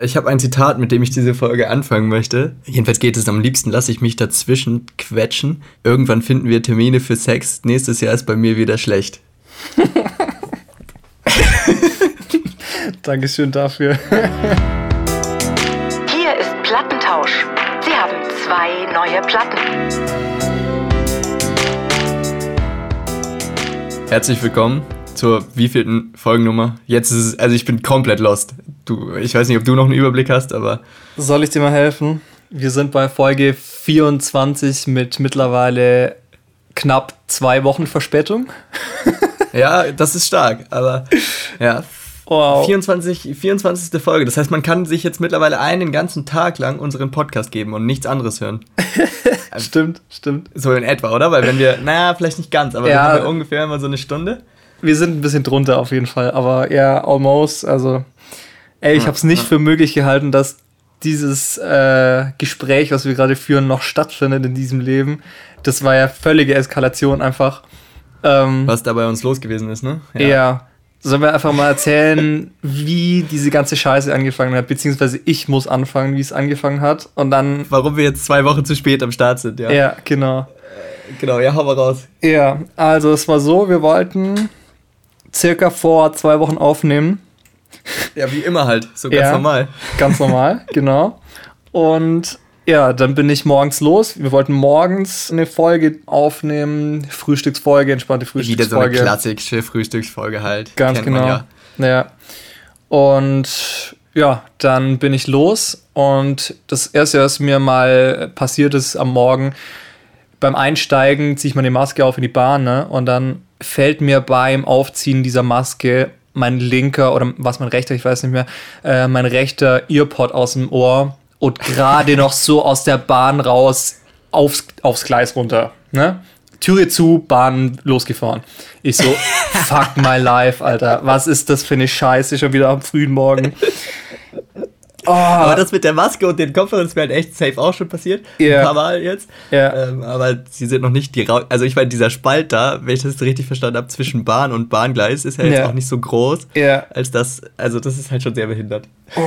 Ich habe ein Zitat, mit dem ich diese Folge anfangen möchte. Jedenfalls geht es am liebsten, lasse ich mich dazwischen quetschen. Irgendwann finden wir Termine für Sex. Nächstes Jahr ist bei mir wieder schlecht. Dankeschön dafür. Hier ist Plattentausch. Sie haben zwei neue Platten. Herzlich willkommen zur wievielten Folgennummer? Jetzt ist es, also ich bin komplett lost. Du, ich weiß nicht, ob du noch einen Überblick hast, aber. Soll ich dir mal helfen? Wir sind bei Folge 24 mit mittlerweile knapp zwei Wochen Verspätung. ja, das ist stark, aber ja. Wow. 24, 24. Folge. Das heißt, man kann sich jetzt mittlerweile einen ganzen Tag lang unseren Podcast geben und nichts anderes hören. stimmt, stimmt. So in etwa, oder? Weil wenn wir, naja, vielleicht nicht ganz, aber ja. wir haben ja ungefähr immer so eine Stunde. Wir sind ein bisschen drunter auf jeden Fall, aber ja, almost. Also, ey, ich habe es nicht für möglich gehalten, dass dieses äh, Gespräch, was wir gerade führen, noch stattfindet in diesem Leben. Das war ja völlige Eskalation einfach. Ähm, was da bei uns los gewesen ist, ne? Ja. ja. Sollen wir einfach mal erzählen, wie diese ganze Scheiße angefangen hat, beziehungsweise ich muss anfangen, wie es angefangen hat und dann. Warum wir jetzt zwei Wochen zu spät am Start sind, ja. Ja, genau. Äh, genau, ja, hau mal raus. Ja, also es war so, wir wollten circa vor zwei Wochen aufnehmen. Ja, wie immer halt, so ganz ja, normal. Ganz normal, genau. Und ja, dann bin ich morgens los. Wir wollten morgens eine Folge aufnehmen, Frühstücksfolge, entspannte Frühstücksfolge. Wieder so eine klassische Frühstücksfolge halt. Ganz genau. Ja. ja. Und ja, dann bin ich los und das erste, was mir mal passiert ist am Morgen, beim Einsteigen ziehe ich meine Maske auf in die Bahn ne? und dann fällt mir beim Aufziehen dieser Maske mein linker oder was mein rechter, ich weiß nicht mehr, äh, mein rechter Earpod aus dem Ohr und gerade noch so aus der Bahn raus aufs, aufs Gleis runter. Ne? Türe zu, Bahn losgefahren. Ich so, fuck my life, Alter. Was ist das für eine Scheiße schon wieder am frühen Morgen? Oh. Aber das mit der Maske und den Kopfhörern ist mir halt echt safe auch schon passiert. Yeah. Ein paar Mal jetzt. Yeah. Ähm, aber sie sind noch nicht die Ra Also ich meine, dieser Spalt da, wenn ich das richtig verstanden habe, zwischen Bahn und Bahngleis ist ja jetzt yeah. auch nicht so groß. Yeah. Als das, also das ist halt schon sehr behindert. Oh.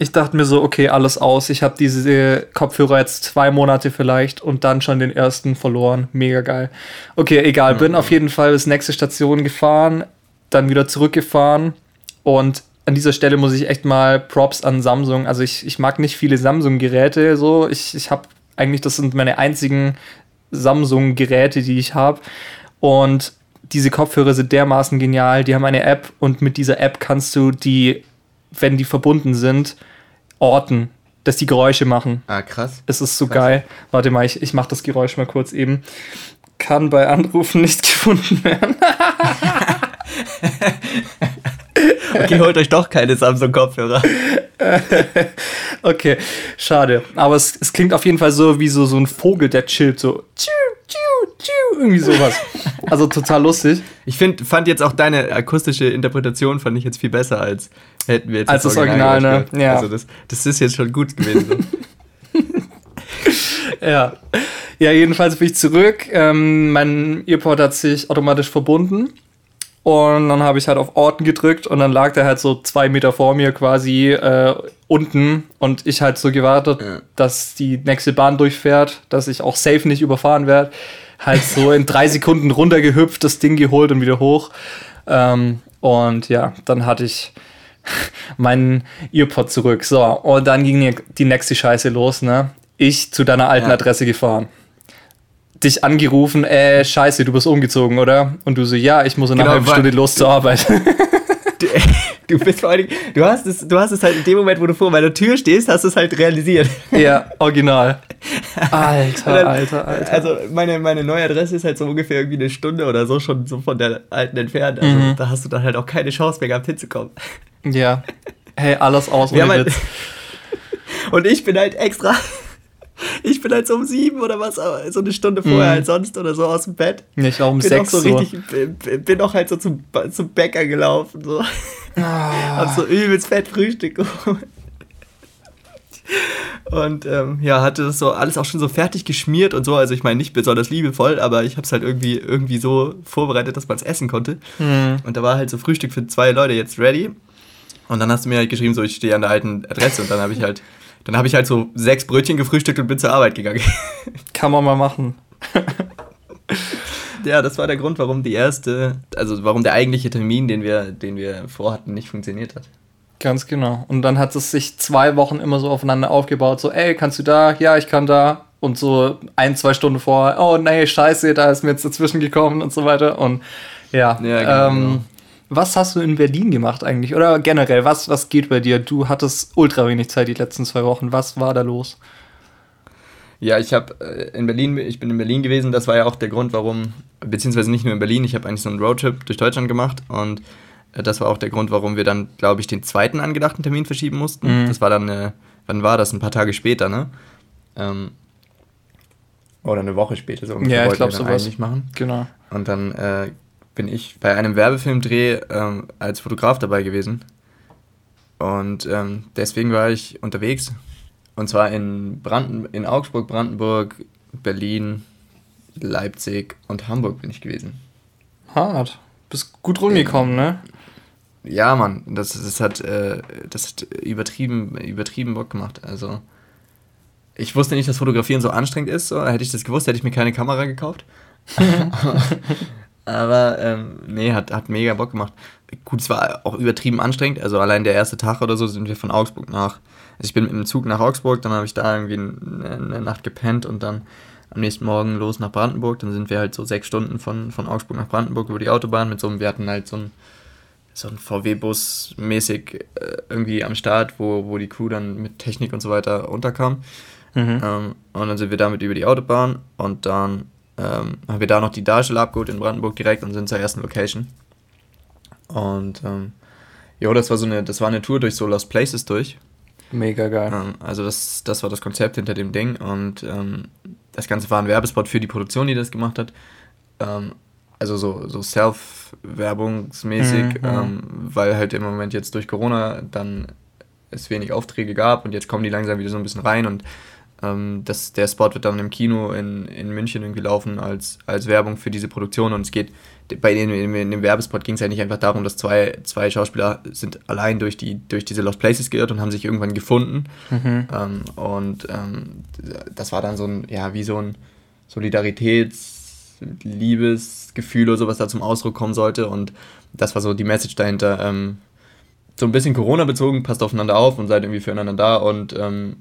Ich dachte mir so, okay, alles aus. Ich habe diese Kopfhörer jetzt zwei Monate vielleicht und dann schon den ersten verloren. Mega geil. Okay, egal. Bin mhm. auf jeden Fall bis nächste Station gefahren, dann wieder zurückgefahren und an dieser Stelle muss ich echt mal Props an Samsung. Also ich, ich mag nicht viele Samsung-Geräte so. Ich, ich habe eigentlich, das sind meine einzigen Samsung-Geräte, die ich habe. Und diese Kopfhörer sind dermaßen genial. Die haben eine App und mit dieser App kannst du die, wenn die verbunden sind, orten, dass die Geräusche machen. Ah, krass. Es ist so krass. geil. Warte mal, ich, ich mache das Geräusch mal kurz eben. Kann bei Anrufen nicht gefunden werden. Okay, holt euch doch keine Samsung-Kopfhörer. okay, schade. Aber es, es, klingt auf jeden Fall so wie so, so ein Vogel, der chillt so. Tschu, tschu, tschu, irgendwie sowas. Also total lustig. Ich find, fand jetzt auch deine akustische Interpretation fand ich jetzt viel besser, als hätten wir jetzt als das, das Original, ne? Ja. Also das, das ist jetzt schon gut gewesen. Ja. Ja, jedenfalls bin ich zurück. Ähm, mein Earpod hat sich automatisch verbunden. Und dann habe ich halt auf Orten gedrückt und dann lag der halt so zwei Meter vor mir quasi äh, unten und ich halt so gewartet, ja. dass die nächste Bahn durchfährt, dass ich auch safe nicht überfahren werde. Halt so in drei Sekunden runtergehüpft, das Ding geholt und wieder hoch. Ähm, und ja, dann hatte ich meinen Earpod zurück. So, und dann ging die nächste Scheiße los, ne? Ich zu deiner alten ja. Adresse gefahren dich angerufen, äh, scheiße, du bist umgezogen, oder? Und du so, ja, ich muss in einer genau, halben Stunde los zur Arbeit. Du, du, bist vor allem, du hast es, du hast es halt in dem Moment, wo du vor meiner Tür stehst, hast du es halt realisiert. Ja, original. Alter, dann, alter, alter. Also meine, meine neue Adresse ist halt so ungefähr irgendwie eine Stunde oder so schon so von der alten entfernt. Also mhm. da hast du dann halt auch keine Chance mehr gehabt hinzukommen. Ja. Hey, alles aus ohne Witz. Halt, und ich bin halt extra ich bin halt so um sieben oder was, so eine Stunde vorher mhm. als sonst oder so aus dem Bett. Nicht auch um bin sechs auch so. Richtig, bin auch halt so zum, zum Bäcker gelaufen. So. Ah. Hab so übelst fett Frühstück geholt. Und ähm, ja, hatte das so alles auch schon so fertig geschmiert und so. Also ich meine nicht besonders liebevoll, aber ich habe es halt irgendwie, irgendwie so vorbereitet, dass man es essen konnte. Mhm. Und da war halt so Frühstück für zwei Leute jetzt ready. Und dann hast du mir halt geschrieben, so ich stehe an der alten Adresse und dann habe ich halt, dann habe ich halt so sechs Brötchen gefrühstückt und bin zur Arbeit gegangen. Kann man mal machen. ja, das war der Grund, warum die erste, also warum der eigentliche Termin, den wir, den wir vorhatten, nicht funktioniert hat. Ganz genau. Und dann hat es sich zwei Wochen immer so aufeinander aufgebaut, so, ey, kannst du da? Ja, ich kann da. Und so ein, zwei Stunden vor, oh nee, scheiße, da ist mir jetzt dazwischen gekommen und so weiter. Und ja, ja genau, ähm, genau. Was hast du in Berlin gemacht eigentlich? Oder generell, was, was geht bei dir? Du hattest ultra wenig Zeit die letzten zwei Wochen. Was war da los? Ja, ich habe äh, in Berlin, ich bin in Berlin gewesen, das war ja auch der Grund, warum, beziehungsweise nicht nur in Berlin, ich habe eigentlich so einen Roadtrip durch Deutschland gemacht und äh, das war auch der Grund, warum wir dann, glaube ich, den zweiten angedachten Termin verschieben mussten. Mhm. Das war dann, äh, wann war das? Ein paar Tage später, ne? Ähm, oder eine Woche später, so ungefähr. Ja, ich glaube sowas. Eigentlich machen. Genau. Und dann äh, bin ich bei einem Werbefilmdreh ähm, als Fotograf dabei gewesen. Und ähm, deswegen war ich unterwegs und zwar in, Branden in Augsburg, Brandenburg, Berlin, Leipzig und Hamburg bin ich gewesen. Hart. Bist gut rumgekommen, ne? Ja, Mann, das, das, hat, äh, das hat übertrieben, übertrieben Bock gemacht. Also, ich wusste nicht, dass Fotografieren so anstrengend ist. So. Hätte ich das gewusst, hätte ich mir keine Kamera gekauft. Aber ähm, nee, hat, hat mega Bock gemacht. Gut, es war auch übertrieben anstrengend. Also allein der erste Tag oder so sind wir von Augsburg nach also ich bin im Zug nach Augsburg, dann habe ich da irgendwie eine, eine, Nacht gepennt und dann am nächsten Morgen los nach Brandenburg. Dann sind wir halt so sechs Stunden von, von Augsburg nach Brandenburg über die Autobahn mit so einem, wir hatten halt so ein so ein VW-Bus mäßig äh, irgendwie am Start, wo, wo die Crew dann mit Technik und so weiter unterkam. Mhm. Ähm, und dann sind wir damit über die Autobahn und dann ähm, haben wir da noch die Darsteller abgeholt in Brandenburg direkt und sind zur ersten Location. Und ähm, jo, das war so eine, das war eine Tour durch so Lost Places durch. Mega geil. Ähm, also das, das war das Konzept hinter dem Ding und ähm, das Ganze war ein Werbespot für die Produktion, die das gemacht hat. Ähm, also so, so Self-Werbungsmäßig, mhm, ähm, weil halt im Moment jetzt durch Corona dann es wenig Aufträge gab und jetzt kommen die langsam wieder so ein bisschen rein und ähm, das, der Spot wird dann im Kino in, in München irgendwie laufen als, als Werbung für diese Produktion und es geht bei dem, in dem Werbespot ging es ja nicht einfach darum, dass zwei, zwei Schauspieler sind allein durch, die, durch diese Lost Places geirrt und haben sich irgendwann gefunden. Mhm. Ähm, und ähm, das war dann so ein, ja, wie so ein Solidaritäts-, Liebesgefühl oder so, was da zum Ausdruck kommen sollte. Und das war so die Message dahinter. Ähm, so ein bisschen Corona-bezogen, passt aufeinander auf und seid irgendwie füreinander da und ähm,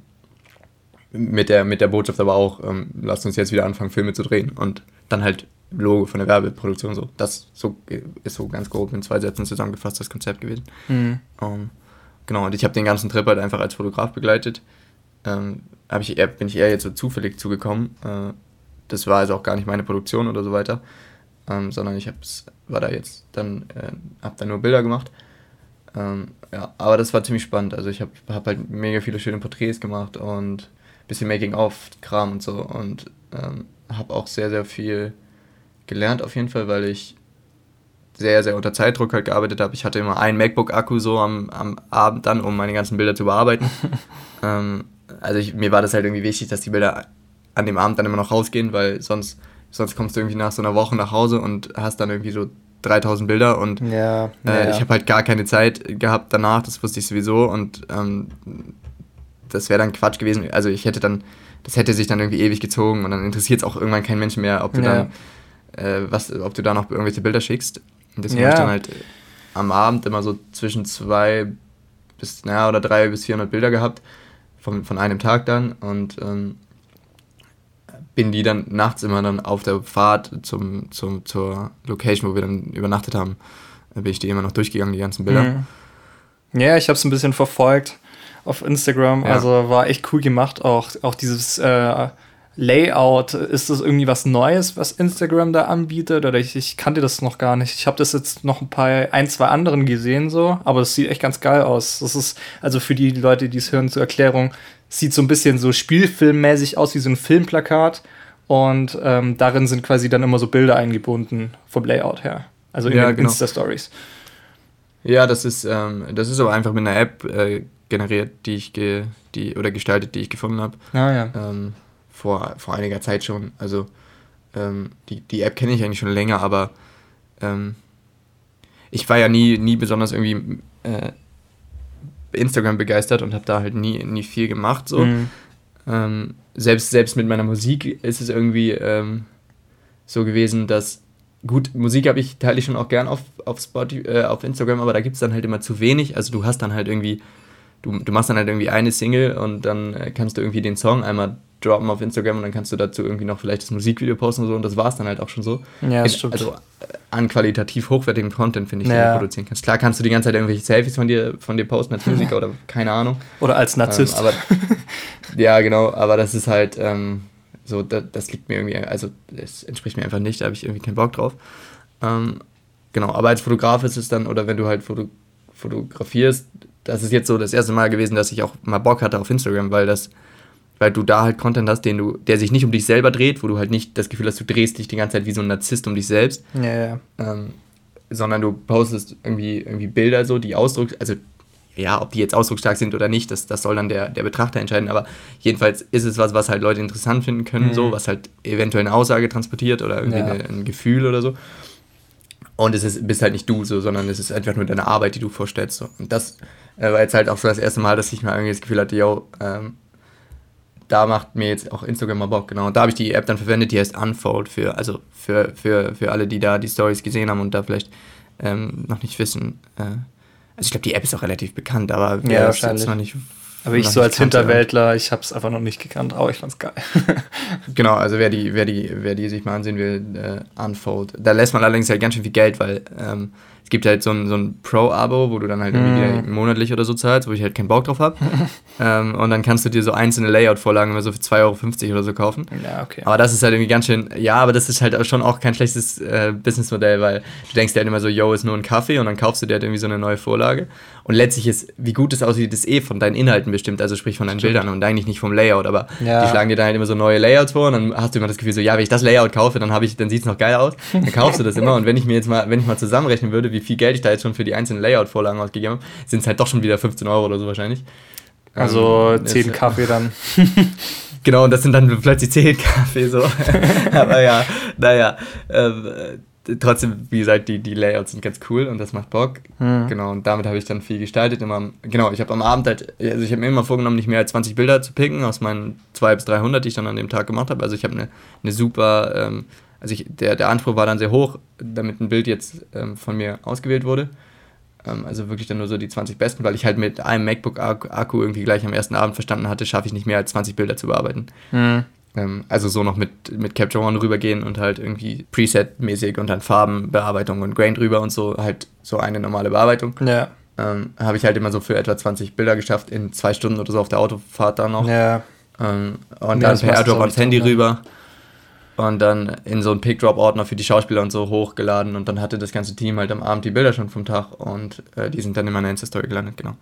mit der, mit der Botschaft aber auch, ähm, lasst uns jetzt wieder anfangen, Filme zu drehen und dann halt Logo von der Werbeproduktion so. Das so, ist so ganz grob in zwei Sätzen zusammengefasst das Konzept gewesen. Mhm. Um, ähm, genau, und ich habe den ganzen Trip halt einfach als Fotograf begleitet. Ähm, ich eher, bin ich eher jetzt so zufällig zugekommen. Äh, das war also auch gar nicht meine Produktion oder so weiter, ähm, sondern ich hab's, war da jetzt dann, äh, hab da nur Bilder gemacht. Ähm, ja, aber das war ziemlich spannend. Also ich habe hab halt mega viele schöne Porträts gemacht und bisschen Making-of-Kram und so und ähm, habe auch sehr, sehr viel gelernt auf jeden Fall, weil ich sehr, sehr unter Zeitdruck halt gearbeitet habe. Ich hatte immer einen MacBook-Akku so am, am Abend dann, um meine ganzen Bilder zu bearbeiten. ähm, also ich, mir war das halt irgendwie wichtig, dass die Bilder an dem Abend dann immer noch rausgehen, weil sonst, sonst kommst du irgendwie nach so einer Woche nach Hause und hast dann irgendwie so 3000 Bilder und ja, äh, ja. ich habe halt gar keine Zeit gehabt danach, das wusste ich sowieso und ähm, das wäre dann Quatsch gewesen. Also ich hätte dann, das hätte sich dann irgendwie ewig gezogen und dann interessiert es auch irgendwann keinen Menschen mehr, ob du ja. dann, äh, was, ob du da noch irgendwelche Bilder schickst. Und deswegen ja. habe ich dann halt am Abend immer so zwischen zwei bis, naja, oder drei bis 400 Bilder gehabt, von, von einem Tag dann und ähm, bin die dann nachts immer dann auf der Fahrt zum, zum, zur Location, wo wir dann übernachtet haben, bin ich die immer noch durchgegangen, die ganzen Bilder. Mhm. Ja, ich habe es ein bisschen verfolgt auf Instagram. Ja. Also war echt cool gemacht. Auch, auch dieses äh, Layout, ist das irgendwie was Neues, was Instagram da anbietet? Oder ich, ich kannte das noch gar nicht. Ich habe das jetzt noch ein paar, ein, zwei anderen gesehen so, aber es sieht echt ganz geil aus. Das ist, also für die Leute, die es hören zur Erklärung, sieht so ein bisschen so spielfilmmäßig aus wie so ein Filmplakat. Und ähm, darin sind quasi dann immer so Bilder eingebunden vom Layout her. Also in ja, den genau. Insta-Stories. Ja, das ist, ähm, das ist aber einfach mit einer App äh, generiert, die ich ge, die oder gestaltet, die ich gefunden habe. Ah, ja. Ähm, vor, vor einiger Zeit schon. Also ähm, die, die App kenne ich eigentlich schon länger, aber ähm, ich war ja nie, nie besonders irgendwie äh, Instagram begeistert und habe da halt nie, nie viel gemacht. So. Mhm. Ähm, selbst, selbst mit meiner Musik ist es irgendwie ähm, so gewesen, dass gut, Musik habe ich, teile ich schon auch gern auf, auf, Spotify, äh, auf Instagram, aber da gibt es dann halt immer zu wenig. Also du hast dann halt irgendwie, du, du machst dann halt irgendwie eine Single und dann äh, kannst du irgendwie den Song einmal droppen auf Instagram und dann kannst du dazu irgendwie noch vielleicht das Musikvideo posten und so und das war es dann halt auch schon so. Ja, das stimmt. Also äh, an qualitativ hochwertigen Content, finde ich, ja. den du produzieren kannst. Klar kannst du die ganze Zeit irgendwelche Selfies von dir, von dir posten als Musiker oder keine Ahnung. Oder als Narzisst. Ähm, aber, ja, genau, aber das ist halt, ähm, so, das, das liegt mir irgendwie, also es entspricht mir einfach nicht, da habe ich irgendwie keinen Bock drauf. Ähm, genau, aber als Fotograf ist es dann, oder wenn du halt foto, fotografierst, das ist jetzt so das erste Mal gewesen, dass ich auch mal Bock hatte auf Instagram, weil das, weil du da halt Content hast, den du, der sich nicht um dich selber dreht, wo du halt nicht das Gefühl hast, du drehst dich die ganze Zeit wie so ein Narzisst um dich selbst. Ja, ja. Ähm, sondern du postest irgendwie, irgendwie Bilder so, die Ausdruck, also ja, ob die jetzt ausdrucksstark sind oder nicht, das, das soll dann der, der Betrachter entscheiden. Aber jedenfalls ist es was, was halt Leute interessant finden können, mhm. so, was halt eventuell eine Aussage transportiert oder irgendwie ja. eine, ein Gefühl oder so. Und es ist, bist halt nicht du so, sondern es ist einfach nur deine Arbeit, die du vorstellst. So. Und das äh, war jetzt halt auch so das erste Mal, dass ich mal irgendwie das Gefühl hatte, yo, ähm, da macht mir jetzt auch Instagram mal Bock, genau. Und da habe ich die App dann verwendet, die heißt Unfold für, also für, für, für alle, die da die Stories gesehen haben und da vielleicht ähm, noch nicht wissen, äh, also ich glaube, die App ist auch relativ bekannt, aber wer ja, wahrscheinlich. noch nicht aber ich so als Hinterwäldler, ich habe es einfach noch nicht gekannt, aber ich fand's geil. genau, also wer die, wer die, wer die sich mal ansehen will, äh, Unfold. Da lässt man allerdings halt ganz schön viel Geld, weil ähm, es gibt halt so ein, so ein Pro-Abo, wo du dann halt irgendwie mm. monatlich oder so zahlst, wo ich halt keinen Bock drauf habe. ähm, und dann kannst du dir so einzelne Layout-Vorlagen immer so für 2,50 Euro oder so kaufen. Ja, okay. Aber das ist halt irgendwie ganz schön, ja, aber das ist halt schon auch kein schlechtes äh, Businessmodell, weil du denkst dir halt immer so, yo, ist nur ein Kaffee und dann kaufst du dir halt irgendwie so eine neue Vorlage. Und letztlich ist, wie gut es aussieht, ist eh von deinen Inhalten bestimmt, also sprich von deinen Stimmt. Bildern und eigentlich nicht vom Layout. Aber ja. die schlagen dir dann halt immer so neue Layouts vor und dann hast du immer das Gefühl so, ja, wenn ich das Layout kaufe, dann ich, dann sieht es noch geil aus. Dann kaufst du das immer. Und wenn ich mir jetzt mal, wenn ich mal zusammenrechnen würde, wie viel Geld ich da jetzt schon für die einzelnen Layout-Vorlagen ausgegeben habe, sind es halt doch schon wieder 15 Euro oder so wahrscheinlich. Also ähm, 10 Kaffee dann. genau, und das sind dann plötzlich 10 Kaffee so. Aber ja, naja. Ähm, trotzdem, wie gesagt, die, die Layouts sind ganz cool und das macht Bock. Mhm. Genau, und damit habe ich dann viel gestaltet. Immer, genau, ich habe am Abend halt, also ich habe mir immer vorgenommen, nicht mehr als 20 Bilder zu picken aus meinen 200 bis 300, die ich dann an dem Tag gemacht habe. Also ich habe eine, eine super, ähm, also ich, der, der Anspruch war dann sehr hoch, damit ein Bild jetzt ähm, von mir ausgewählt wurde. Ähm, also wirklich dann nur so die 20 besten, weil ich halt mit einem MacBook-Akku irgendwie gleich am ersten Abend verstanden hatte, schaffe ich nicht mehr als 20 Bilder zu bearbeiten. Mhm. Ähm, also so noch mit, mit Capture One rübergehen und halt irgendwie Preset-mäßig und dann Farbenbearbeitung und Grain drüber und so, halt so eine normale Bearbeitung. Ja. Ähm, habe ich halt immer so für etwa 20 Bilder geschafft in zwei Stunden oder so auf der Autofahrt dann noch. Ja. Ähm, und ja, dann per AirDrop ans Handy drin, rüber. Und dann in so einen Pick-Drop-Ordner für die Schauspieler und so hochgeladen. Und dann hatte das ganze Team halt am Abend die Bilder schon vom Tag und äh, die sind dann in meiner Insta-Story gelandet, genau.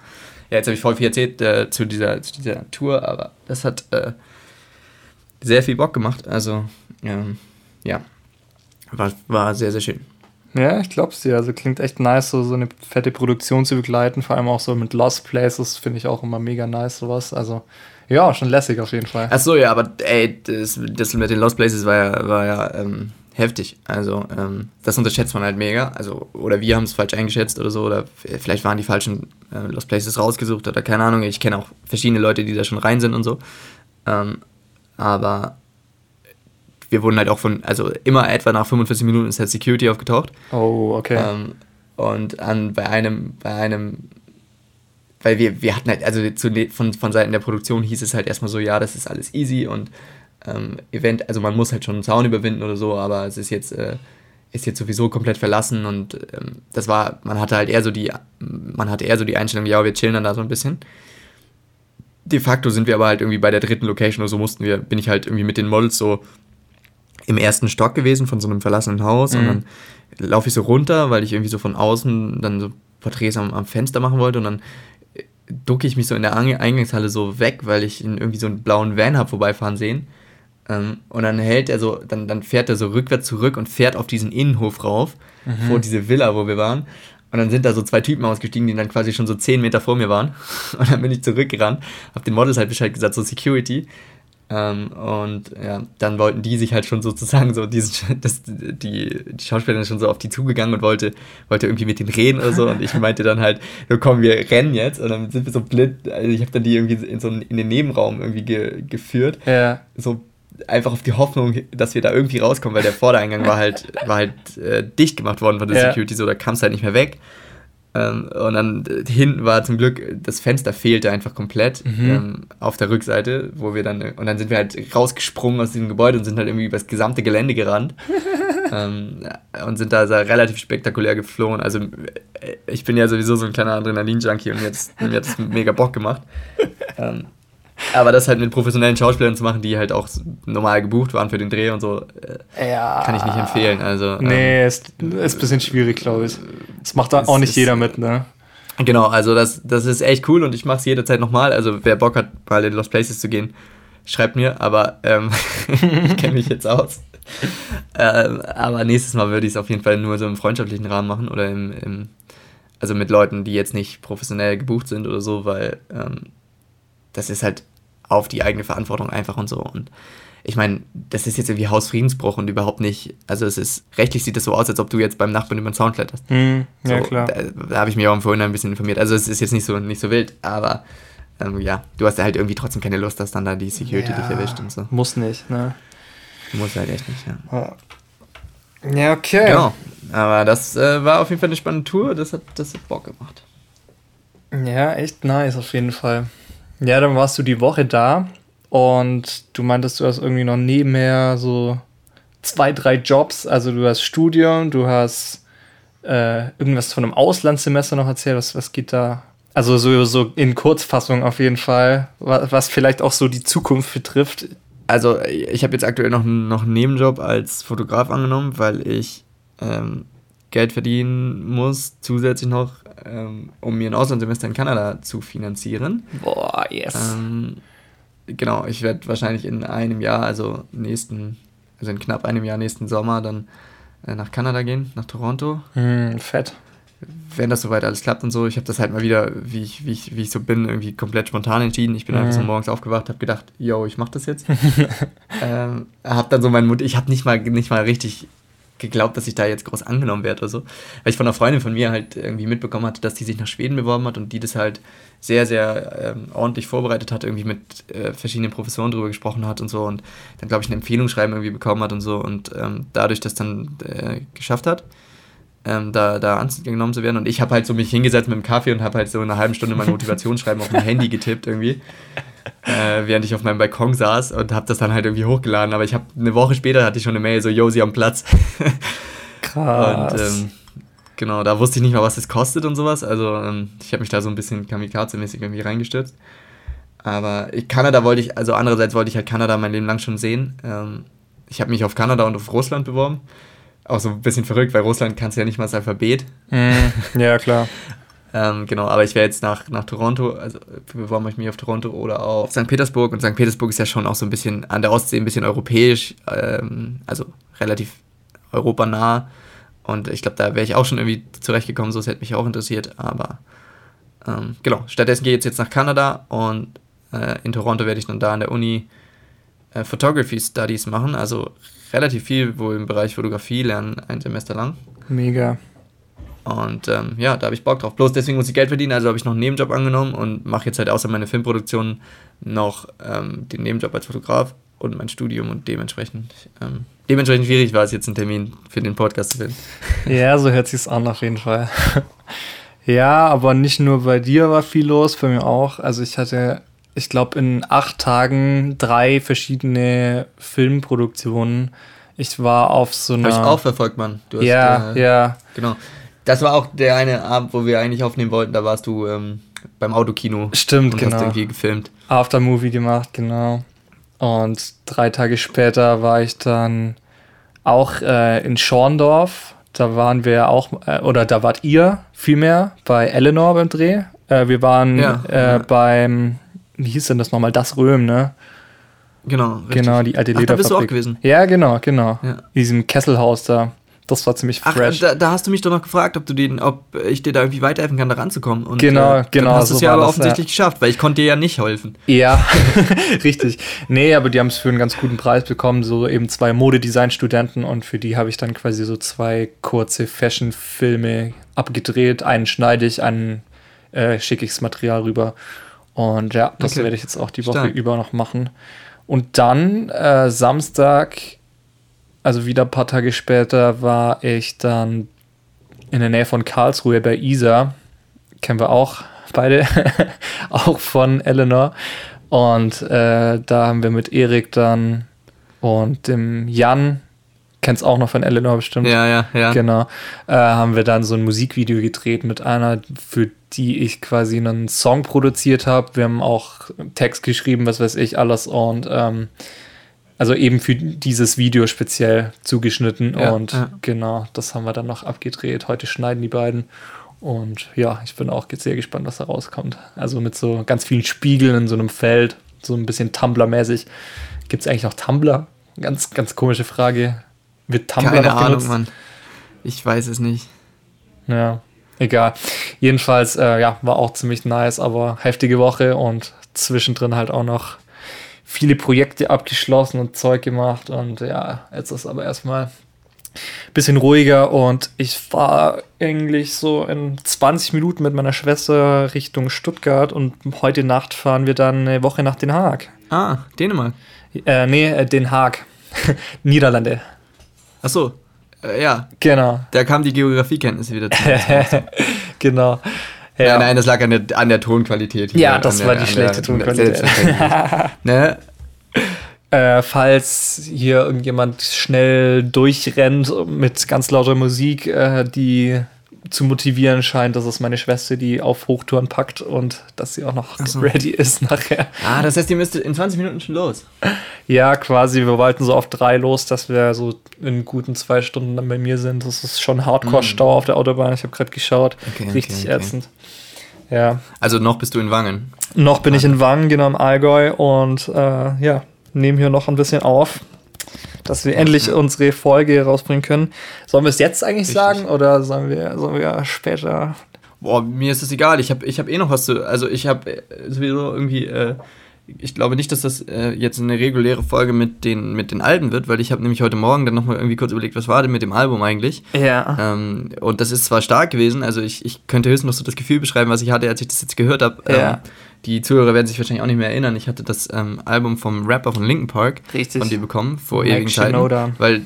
Ja, jetzt habe ich voll viel erzählt äh, zu, dieser, zu dieser Tour, aber das hat äh, sehr viel Bock gemacht. Also, ähm, ja, war, war sehr, sehr schön. Ja, ich glaub's dir. Also klingt echt nice, so, so eine fette Produktion zu begleiten. Vor allem auch so mit Lost Places finde ich auch immer mega nice, sowas. Also, ja, schon lässig auf jeden Fall. Ach so, ja, aber ey, das, das mit den Lost Places war ja, war ja ähm, heftig. Also, ähm, das unterschätzt man halt mega. Also, oder wir haben es falsch eingeschätzt oder so. Oder vielleicht waren die falschen äh, Lost Places rausgesucht oder keine Ahnung. Ich kenne auch verschiedene Leute, die da schon rein sind und so. Ähm, aber wir wurden halt auch von, also immer etwa nach 45 Minuten ist halt Security aufgetaucht. Oh, okay. Ähm, und an, bei einem, bei einem, weil wir, wir hatten halt, also zu, ne, von, von Seiten der Produktion hieß es halt erstmal so, ja, das ist alles easy und ähm, Event, also man muss halt schon einen Zaun überwinden oder so, aber es ist jetzt, äh, ist jetzt sowieso komplett verlassen und ähm, das war, man hatte halt eher so die, man hatte eher so die Einstellung, ja, wir chillen dann da so ein bisschen de facto sind wir aber halt irgendwie bei der dritten Location oder so mussten wir, bin ich halt irgendwie mit den Models so im ersten Stock gewesen von so einem verlassenen Haus mhm. und dann laufe ich so runter, weil ich irgendwie so von außen dann so Porträts am, am Fenster machen wollte und dann ducke ich mich so in der Eingangshalle so weg, weil ich irgendwie so einen blauen Van habe vorbeifahren sehen. Ähm, und dann hält er so, dann, dann fährt er so rückwärts zurück und fährt auf diesen Innenhof rauf, mhm. vor diese Villa, wo wir waren. Und dann sind da so zwei Typen ausgestiegen, die dann quasi schon so zehn Meter vor mir waren. Und dann bin ich zurückgerannt, hab den Models halt Bescheid gesagt, so Security. Ähm, und ja, dann wollten die sich halt schon sozusagen so, diesen, das, die, die Schauspielerin ist schon so auf die zugegangen und wollte, wollte irgendwie mit denen reden oder so. Und ich meinte dann halt, so komm, wir rennen jetzt. Und dann sind wir so blind. Also ich habe dann die irgendwie in so einen, in den Nebenraum irgendwie ge, geführt. Ja. So einfach auf die Hoffnung, dass wir da irgendwie rauskommen, weil der Vordereingang war halt, war halt äh, dicht gemacht worden von der ja. Security, so da kam es halt nicht mehr weg. Ähm, und dann hinten war zum Glück, das Fenster fehlte einfach komplett mhm. ähm, auf der Rückseite, wo wir dann, und dann sind wir halt rausgesprungen aus diesem Gebäude und sind halt irgendwie über das gesamte Gelände gerannt. ähm, und sind da also relativ spektakulär geflohen. Also äh, ich bin ja sowieso so ein kleiner Adrenalin-Junkie und jetzt, mir hat das mega Bock gemacht. Ähm, aber das halt mit professionellen Schauspielern zu machen, die halt auch normal gebucht waren für den Dreh und so, äh, ja. kann ich nicht empfehlen. Also, nee, ähm, ist, ist ein bisschen schwierig, glaube ich. Das macht da auch nicht jeder mit, ne? Genau, also das, das ist echt cool und ich mache es jederzeit nochmal. Also wer Bock hat, mal in Lost Places zu gehen, schreibt mir, aber ähm, ich kenne mich jetzt aus. ähm, aber nächstes Mal würde ich es auf jeden Fall nur so im freundschaftlichen Rahmen machen oder im, im, also mit Leuten, die jetzt nicht professionell gebucht sind oder so, weil ähm, das ist halt auf die eigene Verantwortung einfach und so. Und ich meine, das ist jetzt irgendwie Hausfriedensbruch und überhaupt nicht, also es ist, rechtlich sieht das so aus, als ob du jetzt beim Nachbarn über den Zaun kletterst. Mm, ja, so, klar. Da, da habe ich mich auch im Vorhinein ein bisschen informiert. Also es ist jetzt nicht so, nicht so wild, aber ähm, ja, du hast halt irgendwie trotzdem keine Lust, dass dann da die Security ja, dich erwischt und so. Muss nicht, ne? Muss halt echt nicht, ja. Ja, okay. Genau. Aber das äh, war auf jeden Fall eine spannende Tour, das hat, das hat Bock gemacht. Ja, echt nice auf jeden Fall. Ja, dann warst du die Woche da und du meintest, du hast irgendwie noch nebenher so zwei, drei Jobs. Also du hast Studium, du hast äh, irgendwas von einem Auslandssemester noch erzählt. Was, was geht da? Also so, so in Kurzfassung auf jeden Fall, was, was vielleicht auch so die Zukunft betrifft. Also ich habe jetzt aktuell noch, noch einen Nebenjob als Fotograf angenommen, weil ich ähm, Geld verdienen muss, zusätzlich noch, ähm, um mir ein Auslandssemester in Kanada zu finanzieren. Boah, yes. Ähm, genau, ich werde wahrscheinlich in einem Jahr, also nächsten, also in knapp einem Jahr nächsten Sommer dann äh, nach Kanada gehen, nach Toronto. Mm, fett. Wenn das soweit alles klappt und so. Ich habe das halt mal wieder, wie ich, wie, ich, wie ich so bin, irgendwie komplett spontan entschieden. Ich bin mm. einfach so morgens aufgewacht, habe gedacht, yo, ich mach das jetzt. ähm, habe dann so meinen Mut, ich habe nicht mal, nicht mal richtig geglaubt, dass ich da jetzt groß angenommen werde oder so. Weil ich von einer Freundin von mir halt irgendwie mitbekommen hatte, dass die sich nach Schweden beworben hat und die das halt sehr, sehr ähm, ordentlich vorbereitet hat, irgendwie mit äh, verschiedenen Professoren drüber gesprochen hat und so und dann, glaube ich, ein Empfehlungsschreiben irgendwie bekommen hat und so und ähm, dadurch das dann äh, geschafft hat, ähm, da, da angenommen zu werden. Und ich habe halt so mich hingesetzt mit dem Kaffee und habe halt so in einer halben Stunde mein Motivationsschreiben auf dem Handy getippt irgendwie äh, während ich auf meinem Balkon saß und habe das dann halt irgendwie hochgeladen. Aber ich habe eine Woche später hatte ich schon eine Mail so, yo, sie haben Platz. Krass. Und ähm, genau, da wusste ich nicht mal, was es kostet und sowas. Also ähm, ich habe mich da so ein bisschen kamikaze-mäßig irgendwie reingestürzt. Aber Kanada wollte ich, also andererseits wollte ich halt Kanada mein Leben lang schon sehen. Ähm, ich habe mich auf Kanada und auf Russland beworben. Auch so ein bisschen verrückt, weil Russland kannst du ja nicht mal das Alphabet. Mm, ja, klar. Ähm, genau, aber ich wäre jetzt nach, nach Toronto, also beworben ich mich auf Toronto oder auf St. Petersburg. Und St. Petersburg ist ja schon auch so ein bisschen an der Ostsee, ein bisschen europäisch, ähm, also relativ europanah. Und ich glaube, da wäre ich auch schon irgendwie zurechtgekommen, so es hätte mich auch interessiert. Aber ähm, genau, stattdessen gehe ich jetzt nach Kanada und äh, in Toronto werde ich dann da an der Uni äh, Photography Studies machen. Also relativ viel wohl im Bereich Fotografie lernen, ein Semester lang. Mega. Und ähm, ja, da habe ich Bock drauf. Bloß deswegen muss ich Geld verdienen, also habe ich noch einen Nebenjob angenommen und mache jetzt halt außer meine Filmproduktion noch ähm, den Nebenjob als Fotograf und mein Studium und dementsprechend ähm, dementsprechend schwierig war es jetzt einen Termin für den Podcast zu finden. Ja, so hört sich an auf jeden Fall. ja, aber nicht nur bei dir war viel los, bei mir auch. Also ich hatte, ich glaube, in acht Tagen drei verschiedene Filmproduktionen. Ich war auf so einer. Habe ich auch verfolgt, Mann. Hast, ja, äh, ja. Genau. Das war auch der eine Abend, wo wir eigentlich aufnehmen wollten. Da warst du ähm, beim Autokino. Stimmt, und genau. Hast irgendwie gefilmt. Aftermovie gemacht, genau. Und drei Tage später war ich dann auch äh, in Schorndorf. Da waren wir auch, äh, oder da wart ihr vielmehr bei Eleanor beim Dreh. Äh, wir waren ja, äh, ja. beim, wie hieß denn das nochmal? Das Röhm, ne? Genau, richtig. Genau, die alte Lederfabrik. Ach, da bist du auch gewesen. Ja, genau, genau. Ja. In diesem Kesselhaus da. Das war ziemlich fresh. Ach, da, da, hast du mich doch noch gefragt, ob du den, ob ich dir da irgendwie weiterhelfen kann, da ranzukommen. Und, genau, äh, genau. Hast du es ja aber offensichtlich ja. geschafft, weil ich konnte dir ja nicht helfen. Ja, richtig. Nee, aber die haben es für einen ganz guten Preis bekommen, so eben zwei Modedesign-Studenten und für die habe ich dann quasi so zwei kurze Fashion-Filme abgedreht. Einen schneide ich, einen äh, schicke ich das Material rüber. Und ja, das okay. werde ich jetzt auch die Woche Stark. über noch machen. Und dann äh, Samstag also wieder ein paar Tage später war ich dann in der Nähe von Karlsruhe bei Isa. Kennen wir auch beide, auch von Eleanor. Und äh, da haben wir mit Erik dann und dem Jan, kennst auch noch von Eleanor bestimmt. Ja, ja, ja. Genau. Äh, haben wir dann so ein Musikvideo gedreht mit einer, für die ich quasi einen Song produziert habe. Wir haben auch Text geschrieben, was weiß ich, alles. Und ähm, also eben für dieses Video speziell zugeschnitten ja, und ja. genau, das haben wir dann noch abgedreht. Heute schneiden die beiden und ja, ich bin auch sehr gespannt, was da rauskommt. Also mit so ganz vielen Spiegeln in so einem Feld, so ein bisschen Tumblr-mäßig. Gibt es eigentlich noch Tumblr? Ganz, ganz komische Frage. Wird Tumblr Keine noch Ahnung, Mann. Ich weiß es nicht. Ja, egal. Jedenfalls, äh, ja, war auch ziemlich nice, aber heftige Woche und zwischendrin halt auch noch viele Projekte abgeschlossen und Zeug gemacht und ja, jetzt ist aber erstmal ein bisschen ruhiger und ich fahre eigentlich so in 20 Minuten mit meiner Schwester Richtung Stuttgart und heute Nacht fahren wir dann eine Woche nach Den Haag. Ah, Dänemark? Äh, nee, äh, Den Haag. Niederlande. Ach so, äh, ja. Genau. Da kam die Geografiekenntnisse wieder zu. genau. Ja. Nein, nein, das lag an der, an der Tonqualität. Hier, ja, das war der, die schlechte der, Tonqualität. ne? Äh, falls hier irgendjemand schnell durchrennt mit ganz lauter Musik, äh, die zu motivieren scheint, dass es meine Schwester, die auf Hochtouren packt und dass sie auch noch so. ready ist nachher. Ah, das heißt, die müsste in 20 Minuten schon los. Ja, quasi. Wir wollten so auf drei los, dass wir so in guten zwei Stunden dann bei mir sind. Das ist schon Hardcore-Stau mm. auf der Autobahn. Ich habe gerade geschaut. Okay, Richtig okay, okay. ätzend. Ja. Also noch bist du in Wangen? Noch bin ah. ich in Wangen, genau im Allgäu und äh, ja, nehmen hier noch ein bisschen auf dass wir endlich unsere Folge rausbringen können. Sollen wir es jetzt eigentlich Richtig. sagen oder sollen wir, sollen wir später? Boah, mir ist es egal. Ich habe ich hab eh noch was zu. Also, ich habe sowieso irgendwie. Äh, ich glaube nicht, dass das äh, jetzt eine reguläre Folge mit den, mit den Alben wird, weil ich habe nämlich heute Morgen dann nochmal irgendwie kurz überlegt, was war denn mit dem Album eigentlich? Ja. Ähm, und das ist zwar stark gewesen, also ich, ich könnte höchstens noch so das Gefühl beschreiben, was ich hatte, als ich das jetzt gehört habe. Ja. Die Zuhörer werden sich wahrscheinlich auch nicht mehr erinnern. Ich hatte das ähm, Album vom Rapper von Linkin Park Richtig. von dir bekommen, vor Mac ewigen Zeiten. Weil,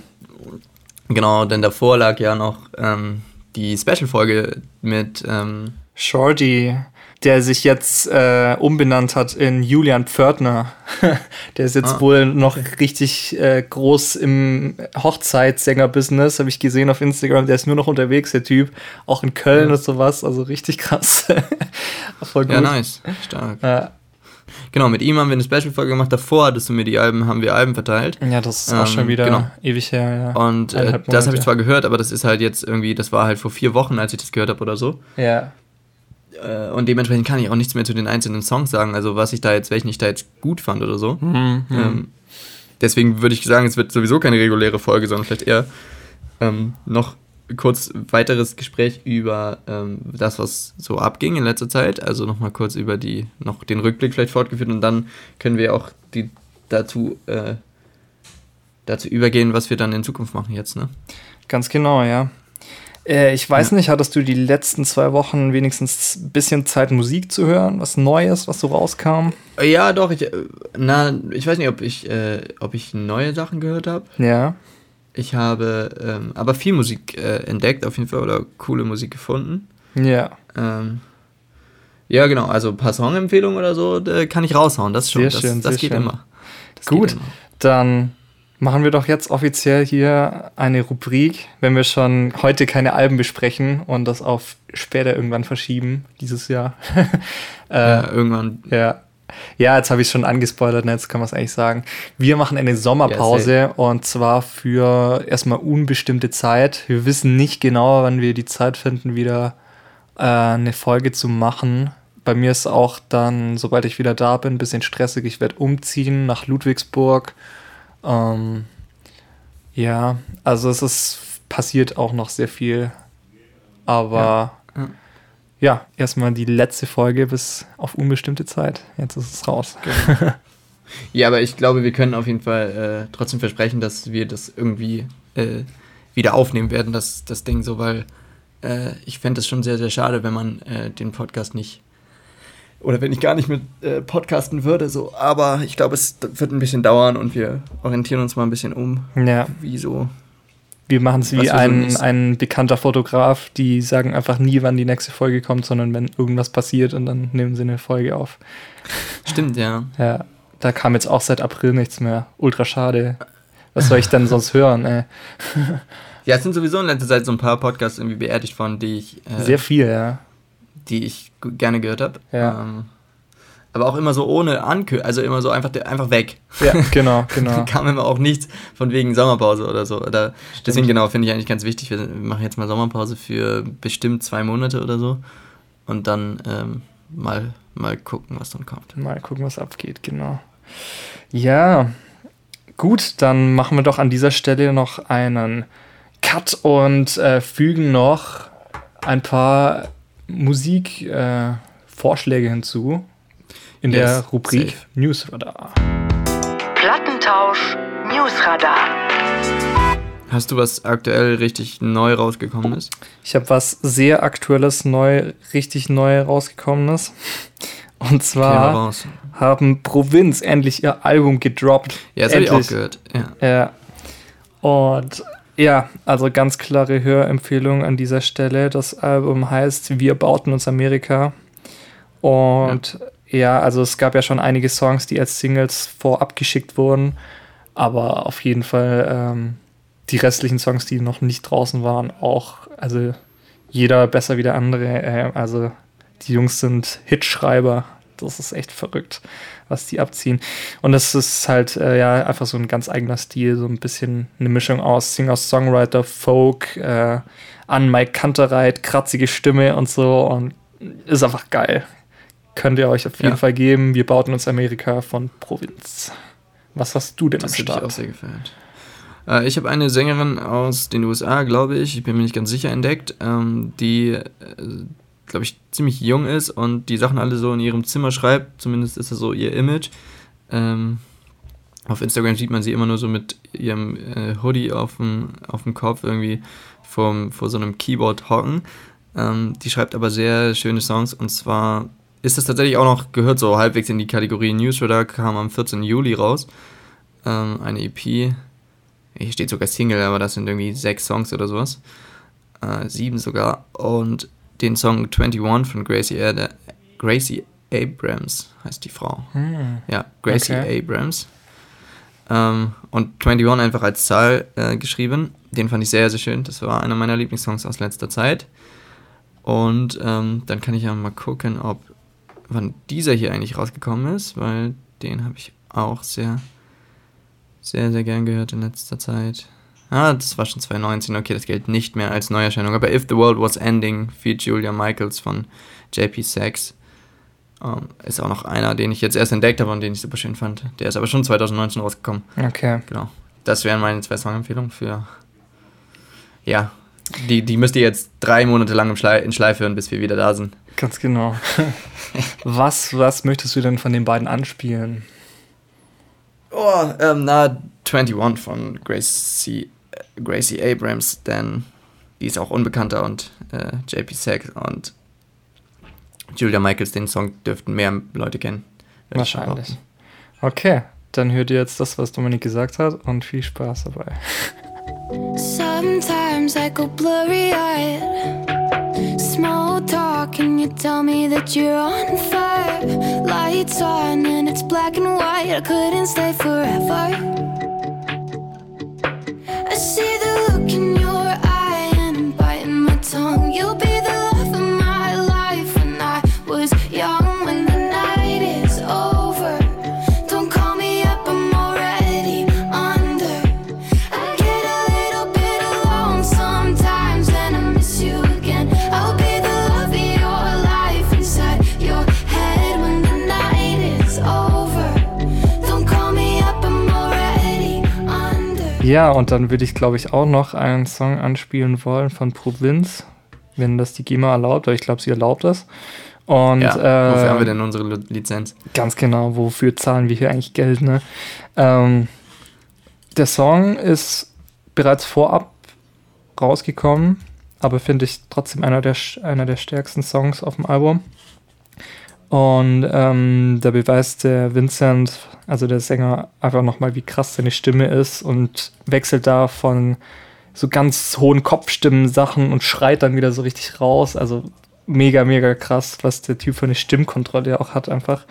genau, denn davor lag ja noch ähm, die Special-Folge mit ähm, Shorty der sich jetzt äh, umbenannt hat in Julian Pförtner. der ist jetzt ah. wohl noch richtig äh, groß im Hochzeitssänger-Business, habe ich gesehen auf Instagram. Der ist nur noch unterwegs, der Typ. Auch in Köln ja. und sowas, also richtig krass. Voll gut. Ja, nice. Stark. Ja. Genau, mit ihm haben wir eine Special-Folge gemacht. Davor hattest du mir die Alben, haben wir Alben verteilt. Ja, das ist ähm, auch schon wieder genau. ewig her. Ja. Und äh, das habe ich zwar gehört, aber das ist halt jetzt irgendwie, das war halt vor vier Wochen, als ich das gehört habe oder so. Ja. Äh, und dementsprechend kann ich auch nichts mehr zu den einzelnen Songs sagen, also was ich da jetzt, welchen ich da jetzt gut fand oder so. Mhm. Ähm, deswegen würde ich sagen, es wird sowieso keine reguläre Folge, sondern vielleicht eher ähm, noch kurz weiteres Gespräch über ähm, das, was so abging in letzter Zeit. Also nochmal kurz über die, noch den Rückblick vielleicht fortgeführt und dann können wir auch die dazu, äh, dazu übergehen, was wir dann in Zukunft machen jetzt, ne? Ganz genau, ja. Äh, ich weiß ja. nicht, hattest du die letzten zwei Wochen wenigstens ein bisschen Zeit, Musik zu hören? Was Neues, was so rauskam? Ja, doch. Ich, äh, na, ich weiß nicht, ob ich, äh, ob ich neue Sachen gehört habe. Ja. Ich habe ähm, aber viel Musik äh, entdeckt, auf jeden Fall, oder coole Musik gefunden. Ja. Ähm, ja, genau. Also ein paar Songempfehlungen oder so kann ich raushauen. Das schon. Sehr das, schön, das geht schön. immer. Das Gut, geht immer. dann machen wir doch jetzt offiziell hier eine Rubrik, wenn wir schon heute keine Alben besprechen und das auf später irgendwann verschieben, dieses Jahr. äh, ja, irgendwann. Ja. Ja, jetzt habe ich es schon angespoilert, ne, jetzt kann man es eigentlich sagen. Wir machen eine Sommerpause ja, und zwar für erstmal unbestimmte Zeit. Wir wissen nicht genau, wann wir die Zeit finden, wieder äh, eine Folge zu machen. Bei mir ist auch dann, sobald ich wieder da bin, ein bisschen stressig. Ich werde umziehen nach Ludwigsburg ähm, ja, also es ist passiert auch noch sehr viel. Aber ja, ja. ja erstmal die letzte Folge bis auf unbestimmte Zeit. Jetzt ist es raus. Genau. ja, aber ich glaube, wir können auf jeden Fall äh, trotzdem versprechen, dass wir das irgendwie äh, wieder aufnehmen werden, das, das Ding so, weil äh, ich fände es schon sehr, sehr schade, wenn man äh, den Podcast nicht oder wenn ich gar nicht mit äh, podcasten würde, so. Aber ich glaube, es wird ein bisschen dauern und wir orientieren uns mal ein bisschen um. Ja. Wieso? Wir machen es wie ein, ein bekannter Fotograf, die sagen einfach nie, wann die nächste Folge kommt, sondern wenn irgendwas passiert und dann nehmen sie eine Folge auf. Stimmt, ja. Ja, da kam jetzt auch seit April nichts mehr. Ultra schade. Was soll ich denn sonst hören, ey? Ja, es sind sowieso in letzter Zeit so ein paar Podcasts irgendwie beerdigt worden, die ich. Äh, Sehr viel, ja. Die ich gerne gehört habe. Ja. Ähm, aber auch immer so ohne Ankündigung, also immer so einfach, einfach weg. Ja, genau, genau. kam immer auch nichts von wegen Sommerpause oder so. Oder deswegen genau, finde ich eigentlich ganz wichtig, wir machen jetzt mal Sommerpause für bestimmt zwei Monate oder so. Und dann ähm, mal, mal gucken, was dann kommt. Mal gucken, was abgeht, genau. Ja, gut, dann machen wir doch an dieser Stelle noch einen Cut und äh, fügen noch ein paar Musikvorschläge äh, hinzu in yes, der Rubrik safe. Newsradar. Plattentausch Newsradar. Hast du was aktuell richtig neu rausgekommenes? Ich habe was sehr aktuelles neu, richtig neu rausgekommenes. Und zwar haben Provinz endlich ihr Album gedroppt. Ja, das habe ich auch gehört. Ja. ja. Und ja, also ganz klare Hörempfehlung an dieser Stelle. Das Album heißt Wir bauten uns Amerika. Und ja. ja. also es gab ja schon einige Songs, die als Singles vorab geschickt wurden. Aber auf jeden Fall ähm, die restlichen Songs, die noch nicht draußen waren, auch. Also jeder besser wie der andere. Äh, also die Jungs sind Hitschreiber. Das ist echt verrückt was die abziehen. Und das ist halt äh, ja einfach so ein ganz eigener Stil, so ein bisschen eine Mischung aus Singer-Songwriter, Folk, äh, an Mike Kantereit, kratzige Stimme und so und ist einfach geil. Könnt ihr euch auf jeden ja. Fall geben. Wir bauten uns Amerika von Provinz. Was hast du denn das am Start? Das auch sehr gefällt. Äh, ich habe eine Sängerin aus den USA, glaube ich, ich bin mir nicht ganz sicher, entdeckt, ähm, die äh, glaube ich, ziemlich jung ist und die Sachen alle so in ihrem Zimmer schreibt. Zumindest ist das so ihr Image. Ähm, auf Instagram sieht man sie immer nur so mit ihrem äh, Hoodie auf dem, Kopf irgendwie vom, vor so einem Keyboard hocken. Ähm, die schreibt aber sehr schöne Songs und zwar ist das tatsächlich auch noch, gehört so halbwegs in die Kategorie Newsradar, kam am 14. Juli raus. Ähm, eine EP. Hier steht sogar Single, aber das sind irgendwie sechs Songs oder sowas. Äh, sieben sogar. Und den Song 21 von Gracie, Ad Gracie Abrams heißt die Frau. Hm. Ja, Gracie okay. Abrams. Ähm, und 21 einfach als Zahl äh, geschrieben. Den fand ich sehr, sehr schön. Das war einer meiner Lieblingssongs aus letzter Zeit. Und ähm, dann kann ich ja mal gucken, ob wann dieser hier eigentlich rausgekommen ist, weil den habe ich auch sehr, sehr, sehr gern gehört in letzter Zeit. Ah, das war schon 2019, okay, das gilt nicht mehr als Neuerscheinung. Aber If the World Was Ending, feat Julia Michaels von JP Sachs, um, ähm, ist auch noch einer, den ich jetzt erst entdeckt habe und den ich super schön fand. Der ist aber schon 2019 rausgekommen. Okay. Genau. Das wären meine zwei Songempfehlungen für. Ja, die, die müsst ihr jetzt drei Monate lang im Schlei in Schleif hören, bis wir wieder da sind. Ganz genau. was, was möchtest du denn von den beiden anspielen? Oh, ähm, na, 21 von Gracie Gracie Abrams, denn die ist auch unbekannter und äh, JP Sack und Julia Michaels, den Song dürften mehr Leute kennen. Wahrscheinlich. Okay, dann hört ihr jetzt das, was Dominik gesagt hat und viel Spaß dabei. Sometimes I go blurry eyed. Small talk, and you tell me that you're on fire. Lights on, and it's black and white. I couldn't stay forever. See the look in your eye and biting my tongue. You'll be Ja, und dann würde ich, glaube ich, auch noch einen Song anspielen wollen von Provinz, wenn das die GEMA erlaubt, aber ich glaube, sie erlaubt das. Und, ja, wofür äh, haben wir denn unsere Lizenz? Ganz genau, wofür zahlen wir hier eigentlich Geld, ne? Ähm, der Song ist bereits vorab rausgekommen, aber finde ich trotzdem einer der, einer der stärksten Songs auf dem Album. Und ähm, da beweist der Vincent, also der Sänger, einfach nochmal, wie krass seine Stimme ist und wechselt da von so ganz hohen Kopfstimmen Sachen und schreit dann wieder so richtig raus. Also mega, mega krass, was der Typ für eine Stimmkontrolle auch hat einfach.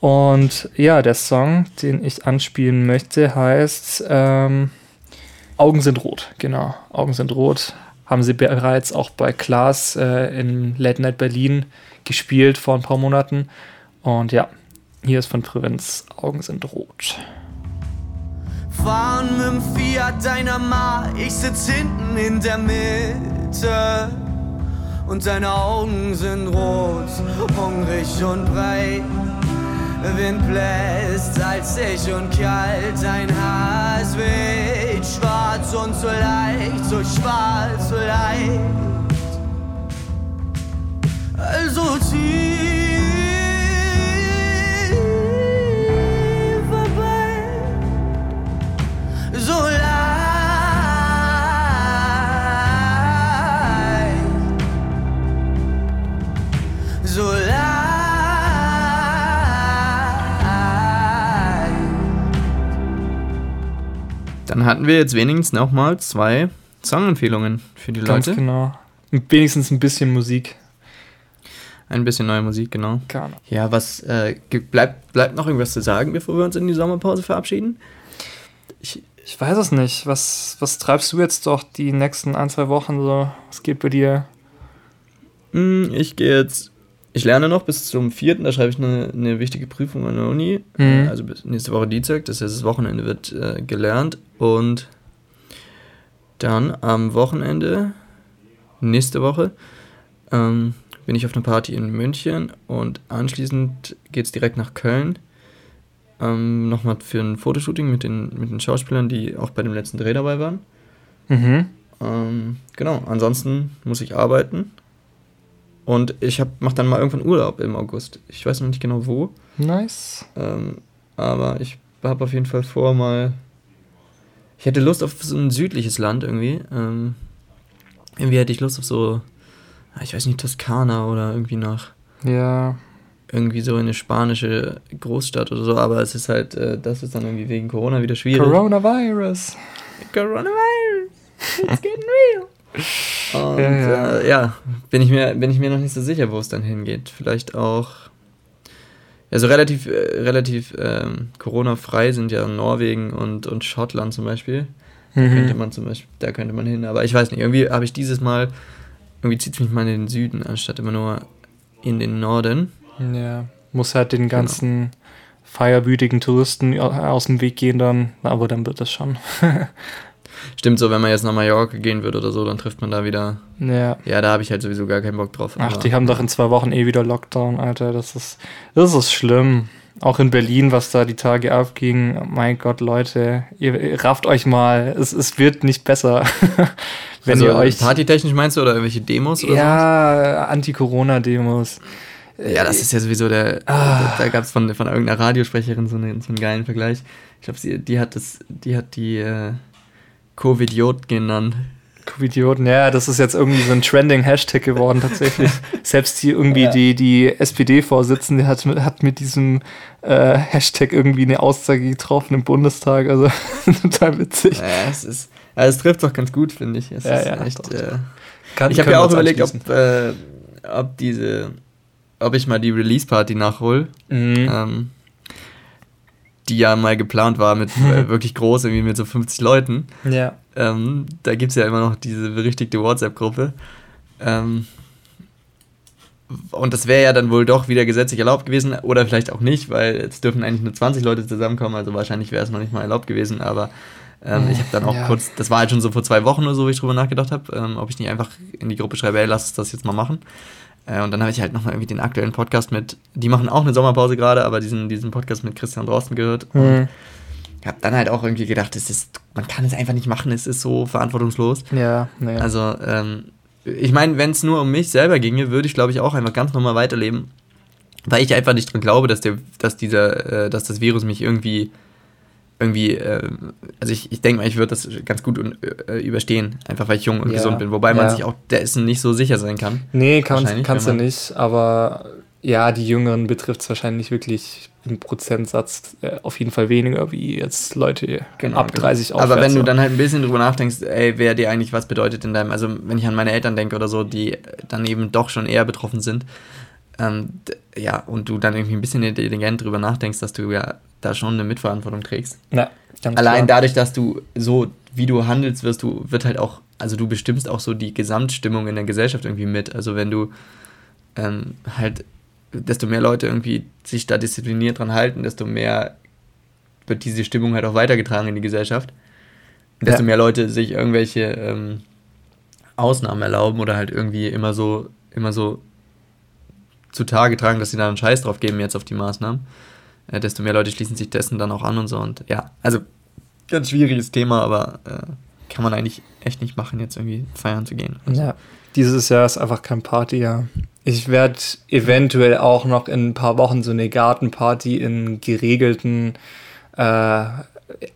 Und ja, der Song, den ich anspielen möchte, heißt ähm, Augen sind rot. Genau, Augen sind rot. Haben sie bereits auch bei Klaas äh, in Late Night Berlin gespielt vor ein paar Monaten. Und ja, hier ist von Prävenz Augen sind rot. Fahren mit dem Fiat deiner Ma, ich sitz hinten in der Mitte. Und deine Augen sind rot, hungrig und breit. Wind bläst salzig und kalt, dein Haar ist weht, schwarz und so leicht, so schwarz, so leicht. Also tief Dann hatten wir jetzt wenigstens noch mal zwei Songempfehlungen für die Ganz Leute. Genau. Wenigstens ein bisschen Musik. Ein bisschen neue Musik, genau. Keine. Ja, was äh, bleibt, bleibt noch irgendwas zu sagen, bevor wir uns in die Sommerpause verabschieden? Ich, ich weiß es nicht. Was, was treibst du jetzt doch die nächsten ein, zwei Wochen so? Was geht bei dir? Hm, ich gehe jetzt, ich lerne noch bis zum vierten, da schreibe ich eine, eine wichtige Prüfung an der Uni. Mhm. Also bis nächste Woche Dienstag, das heißt, das Wochenende wird äh, gelernt. Und dann am Wochenende, nächste Woche, ähm, bin ich auf einer Party in München und anschließend geht es direkt nach Köln. Ähm, Nochmal für ein Fotoshooting mit den, mit den Schauspielern, die auch bei dem letzten Dreh dabei waren. Mhm. Ähm, genau, ansonsten muss ich arbeiten. Und ich mache dann mal irgendwann Urlaub im August. Ich weiß noch nicht genau wo. Nice. Ähm, aber ich habe auf jeden Fall vor, mal. Ich hätte Lust auf so ein südliches Land irgendwie. Ähm, irgendwie hätte ich Lust auf so ich weiß nicht, Toskana oder irgendwie nach. Ja. Irgendwie so in eine spanische Großstadt oder so, aber es ist halt, äh, das ist dann irgendwie wegen Corona wieder schwierig. Coronavirus. Coronavirus. It's getting real. Und ja, ja. Äh, ja, bin, ich mir, bin ich mir noch nicht so sicher, wo es dann hingeht. Vielleicht auch. Ja, so relativ, äh, relativ ähm, Corona-frei sind ja Norwegen und, und Schottland zum Beispiel. Da mhm. könnte man zum Beispiel, da könnte man hin. Aber ich weiß nicht, irgendwie habe ich dieses Mal irgendwie zieht es mich mal in den Süden, anstatt immer nur in den Norden. Ja, muss halt den ganzen genau. feierwütigen Touristen aus dem Weg gehen dann, aber dann wird das schon. Stimmt so, wenn man jetzt nach Mallorca gehen würde oder so, dann trifft man da wieder. Ja. Ja, da habe ich halt sowieso gar keinen Bock drauf. Ach, die haben doch in zwei Wochen eh wieder Lockdown, Alter. Das ist, das ist schlimm. Auch in Berlin, was da die Tage abging. Mein Gott, Leute, ihr, ihr rafft euch mal. Es, es wird nicht besser. Wenn also, ihr euch. Partytechnisch meinst du oder irgendwelche Demos oder Ja, Anti-Corona-Demos. Ja, das ist ja sowieso der. Ah. Da, da gab es von, von irgendeiner Radiosprecherin so, eine, so einen geilen Vergleich. Ich glaube, die hat das, die hat die äh, Covidiot genannt. Covidioten, ja, das ist jetzt irgendwie so ein trending Hashtag geworden tatsächlich. Selbst hier irgendwie ja. die, die SPD-Vorsitzende hat, hat mit diesem äh, Hashtag irgendwie eine Aussage getroffen im Bundestag. Also total witzig. Ja, es ist, ja, es trifft doch ganz gut, finde ich. Es ja, ist ja, echt. Äh, Kann, ich habe ja auch überlegt, ob, äh, ob diese, ob ich mal die Release-Party nachhole. Mhm. Ähm, die ja mal geplant war mit äh, wirklich groß, irgendwie mit so 50 Leuten. Ja. Ähm, da gibt es ja immer noch diese berichtigte WhatsApp-Gruppe. Ähm, und das wäre ja dann wohl doch wieder gesetzlich erlaubt gewesen oder vielleicht auch nicht, weil es dürfen eigentlich nur 20 Leute zusammenkommen, also wahrscheinlich wäre es noch nicht mal erlaubt gewesen, aber ähm, ich habe dann auch ja. kurz, das war halt schon so vor zwei Wochen oder so, wie ich drüber nachgedacht habe, ähm, ob ich nicht einfach in die Gruppe schreibe, ey, lass uns das jetzt mal machen. Äh, und dann habe ich halt nochmal irgendwie den aktuellen Podcast mit, die machen auch eine Sommerpause gerade, aber diesen, diesen Podcast mit Christian Drosten gehört. Mhm. habe dann halt auch irgendwie gedacht, es ist, man kann es einfach nicht machen, es ist so verantwortungslos. Ja, naja. Also, ähm, ich meine, wenn es nur um mich selber ginge, würde ich, glaube ich, auch einfach ganz normal weiterleben. Weil ich einfach nicht dran glaube, dass, der, dass, dieser, äh, dass das Virus mich irgendwie irgendwie, äh, also ich, ich denke mal, ich würde das ganz gut äh, überstehen, einfach weil ich jung und ja. gesund bin. Wobei man ja. sich auch dessen nicht so sicher sein kann. Nee, kann, kannst du nicht, aber ja, die Jüngeren betrifft es wahrscheinlich wirklich im Prozentsatz äh, auf jeden Fall weniger wie jetzt Leute genau, ab 30 genau. Aber wenn du dann halt ein bisschen drüber nachdenkst, ey, wer dir eigentlich was bedeutet in deinem, also wenn ich an meine Eltern denke oder so, die dann eben doch schon eher betroffen sind, ähm, ja, und du dann irgendwie ein bisschen intelligent drüber nachdenkst, dass du ja da schon eine Mitverantwortung trägst. Ja, Allein klar. dadurch, dass du so, wie du handelst, wirst du, wird halt auch, also du bestimmst auch so die Gesamtstimmung in der Gesellschaft irgendwie mit. Also wenn du ähm, halt, desto mehr Leute irgendwie sich da diszipliniert dran halten, desto mehr wird diese Stimmung halt auch weitergetragen in die Gesellschaft. Und desto ja. mehr Leute sich irgendwelche ähm, Ausnahmen erlauben oder halt irgendwie immer so, immer so zutage tragen, dass sie da einen Scheiß drauf geben jetzt auf die Maßnahmen äh, desto mehr Leute schließen sich dessen dann auch an und so. Und ja, also ganz schwieriges Thema, aber äh, kann man eigentlich echt nicht machen, jetzt irgendwie feiern zu gehen. Also. Ja, dieses Jahr ist einfach kein Partyjahr. Ich werde eventuell auch noch in ein paar Wochen so eine Gartenparty in geregelten äh,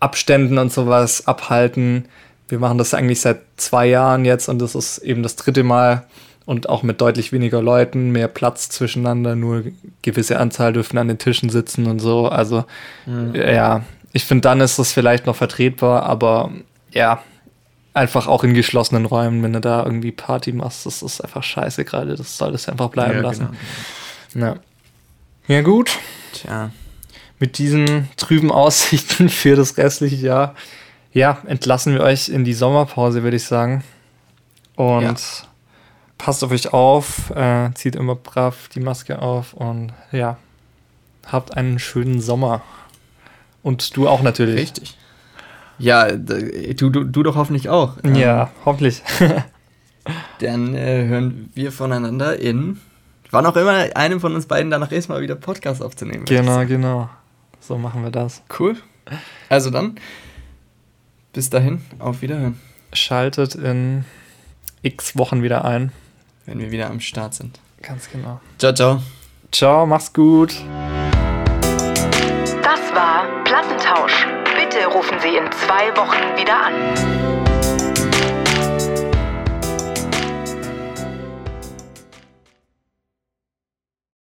Abständen und sowas abhalten. Wir machen das eigentlich seit zwei Jahren jetzt und das ist eben das dritte Mal und auch mit deutlich weniger Leuten, mehr Platz zwischeneinander, nur gewisse Anzahl dürfen an den Tischen sitzen und so. Also mhm. ja, ich finde, dann ist das vielleicht noch vertretbar, aber ja, einfach auch in geschlossenen Räumen, wenn du da irgendwie Party machst, das ist einfach scheiße gerade. Das soll das einfach bleiben ja, lassen. Genau. Ja. ja, gut. Tja. Mit diesen trüben Aussichten für das restliche Jahr, ja, entlassen wir euch in die Sommerpause, würde ich sagen. Und ja passt auf euch auf, äh, zieht immer brav die Maske auf und ja, habt einen schönen Sommer. Und du auch natürlich. Richtig. Ja, du, du, du doch hoffentlich auch. Ja, ähm, hoffentlich. dann äh, hören wir voneinander in, wann auch immer einem von uns beiden danach ist, mal wieder Podcast aufzunehmen. Genau, genau. So machen wir das. Cool. Also dann, bis dahin, auf Wiederhören. Schaltet in x Wochen wieder ein wenn wir wieder am Start sind. Ganz genau. Ciao, ciao. Ciao, mach's gut. Das war Plattentausch. Bitte rufen Sie in zwei Wochen wieder an.